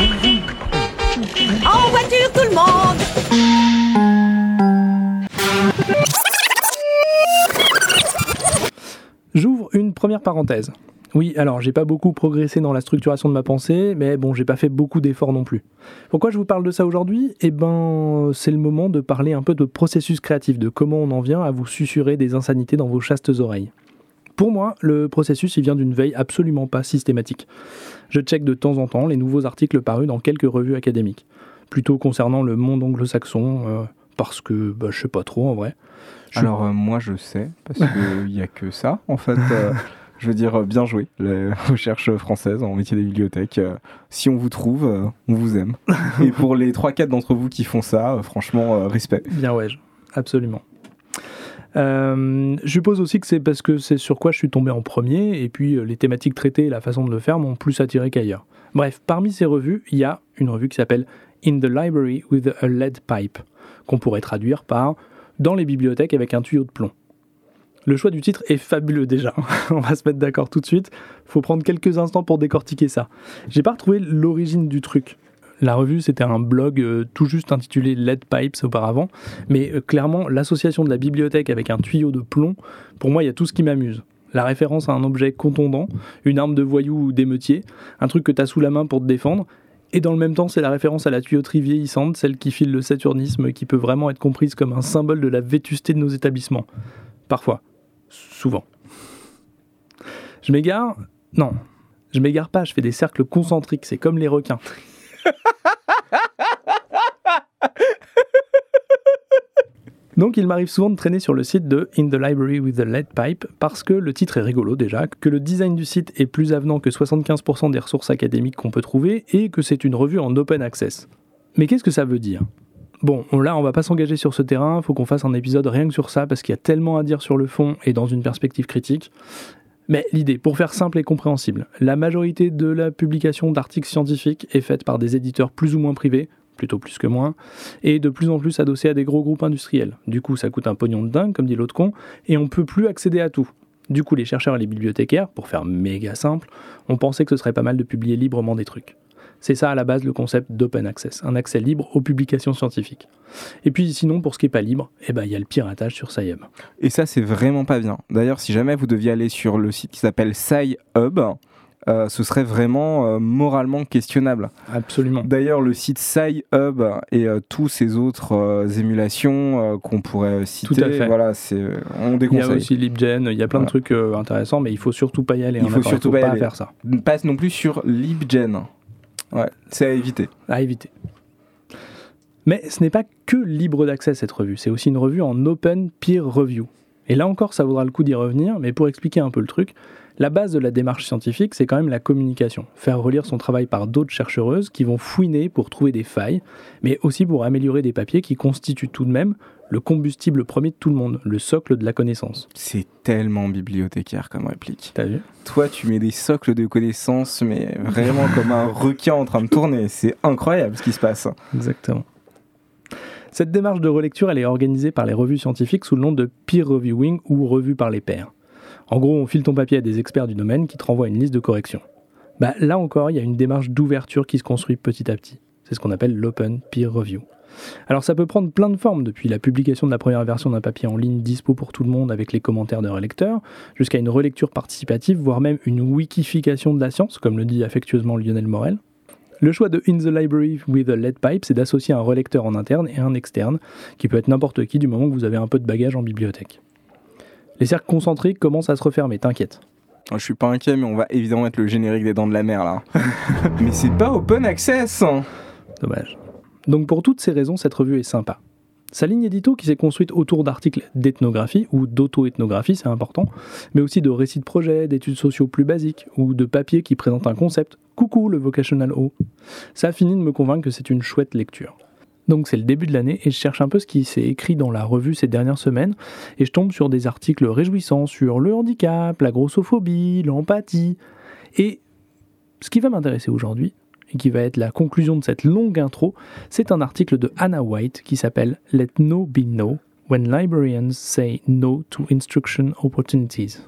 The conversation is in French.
En voiture tout le monde J'ouvre une première parenthèse. Oui, alors j'ai pas beaucoup progressé dans la structuration de ma pensée, mais bon, j'ai pas fait beaucoup d'efforts non plus. Pourquoi je vous parle de ça aujourd'hui? Eh ben, c'est le moment de parler un peu de processus créatif, de comment on en vient à vous susurrer des insanités dans vos chastes oreilles. Pour moi, le processus il vient d'une veille absolument pas systématique. Je check de temps en temps les nouveaux articles parus dans quelques revues académiques, plutôt concernant le monde anglo-saxon, euh, parce que bah, je sais pas trop en vrai. Je- Alors euh, moi je sais, parce qu'il n'y a que ça en fait. euh, je veux dire, bien joué, les recherches françaises en métier des bibliothèques. si on vous trouve, on vous aime. Et pour les 3-4 d'entre vous qui font ça, franchement, respect. Bien ouais, absolument. Euh, je suppose aussi que c'est parce que c'est sur quoi je suis tombé en premier, et puis euh, les thématiques traitées et la façon de le faire m'ont plus attiré qu'ailleurs. Bref, parmi ces revues, il y a une revue qui s'appelle In the Library with a Lead Pipe, qu'on pourrait traduire par Dans les bibliothèques avec un tuyau de plomb. Le choix du titre est fabuleux déjà. On va se mettre d'accord tout de suite. Faut prendre quelques instants pour décortiquer ça. J'ai pas retrouvé l'origine du truc. La revue, c'était un blog euh, tout juste intitulé Lead Pipes auparavant, mais euh, clairement, l'association de la bibliothèque avec un tuyau de plomb, pour moi, il y a tout ce qui m'amuse. La référence à un objet contondant, une arme de voyou ou d'émeutier, un truc que tu as sous la main pour te défendre, et dans le même temps, c'est la référence à la tuyauterie vieillissante, celle qui file le saturnisme, qui peut vraiment être comprise comme un symbole de la vétusté de nos établissements. Parfois. Souvent. Je m'égare Non. Je m'égare pas, je fais des cercles concentriques, c'est comme les requins. Donc il m'arrive souvent de traîner sur le site de In the Library with the Lead Pipe parce que le titre est rigolo déjà, que le design du site est plus avenant que 75% des ressources académiques qu'on peut trouver et que c'est une revue en open access. Mais qu'est-ce que ça veut dire? Bon, là on va pas s'engager sur ce terrain, faut qu'on fasse un épisode rien que sur ça parce qu'il y a tellement à dire sur le fond et dans une perspective critique. Mais l'idée, pour faire simple et compréhensible, la majorité de la publication d'articles scientifiques est faite par des éditeurs plus ou moins privés, plutôt plus que moins, et de plus en plus adossés à des gros groupes industriels. Du coup, ça coûte un pognon de dingue, comme dit l'autre con, et on peut plus accéder à tout. Du coup, les chercheurs et les bibliothécaires, pour faire méga simple, ont pensé que ce serait pas mal de publier librement des trucs. C'est ça à la base le concept d'open access, un accès libre aux publications scientifiques. Et puis sinon, pour ce qui est pas libre, eh ben il y a le piratage sur SciHub. Et ça, c'est vraiment pas bien. D'ailleurs, si jamais vous deviez aller sur le site qui s'appelle SciHub, euh, ce serait vraiment euh, moralement questionnable. Absolument. D'ailleurs, le site SciHub et euh, tous ces autres euh, émulations qu'on pourrait citer, à fait. voilà, c'est on Il y a déconseille. aussi LibGen, il y a plein de trucs intéressants, mais il faut surtout pas y aller. Il hein, faut surtout pas y aller. faire ça. Passe non plus sur LibGen. Ouais, c'est à éviter. à éviter. Mais ce n'est pas que libre d'accès cette revue, c'est aussi une revue en open peer review. Et là encore, ça vaudra le coup d'y revenir, mais pour expliquer un peu le truc, la base de la démarche scientifique, c'est quand même la communication. Faire relire son travail par d'autres chercheuses qui vont fouiner pour trouver des failles, mais aussi pour améliorer des papiers qui constituent tout de même le combustible premier de tout le monde, le socle de la connaissance. C'est tellement bibliothécaire comme réplique. T'as vu? Toi, tu mets des socles de connaissances, mais vraiment comme un requin en train de tourner. C'est incroyable ce qui se passe. Exactement. Cette démarche de relecture, elle est organisée par les revues scientifiques sous le nom de peer reviewing ou revue par les pairs. En gros, on file ton papier à des experts du domaine qui te renvoient une liste de corrections. Bah, là encore, il y a une démarche d'ouverture qui se construit petit à petit. C'est ce qu'on appelle l'open peer review. Alors ça peut prendre plein de formes, depuis la publication de la première version d'un papier en ligne dispo pour tout le monde avec les commentaires de relecteurs, jusqu'à une relecture participative, voire même une wikification de la science, comme le dit affectueusement Lionel Morel. Le choix de In the Library with a Lead Pipe, c'est d'associer un relecteur en interne et un externe, qui peut être n'importe qui du moment que vous avez un peu de bagage en bibliothèque. Les cercles concentriques commencent à se refermer, t'inquiète. Je suis pas inquiet, mais on va évidemment mettre le générique des Dents de la Mer là. mais c'est pas open access hein. Dommage. Donc pour toutes ces raisons, cette revue est sympa. Sa ligne édito qui s'est construite autour d'articles d'ethnographie ou d'auto-ethnographie, c'est important, mais aussi de récits de projets, d'études sociaux plus basiques ou de papiers qui présentent un concept. Coucou le vocational O. Ça a fini de me convaincre que c'est une chouette lecture. Donc c'est le début de l'année et je cherche un peu ce qui s'est écrit dans la revue ces dernières semaines et je tombe sur des articles réjouissants sur le handicap, la grossophobie, l'empathie. Et ce qui va m'intéresser aujourd'hui, et qui va être la conclusion de cette longue intro, c'est un article de Anna White qui s'appelle Let No Be No When Librarians Say No to Instruction Opportunities.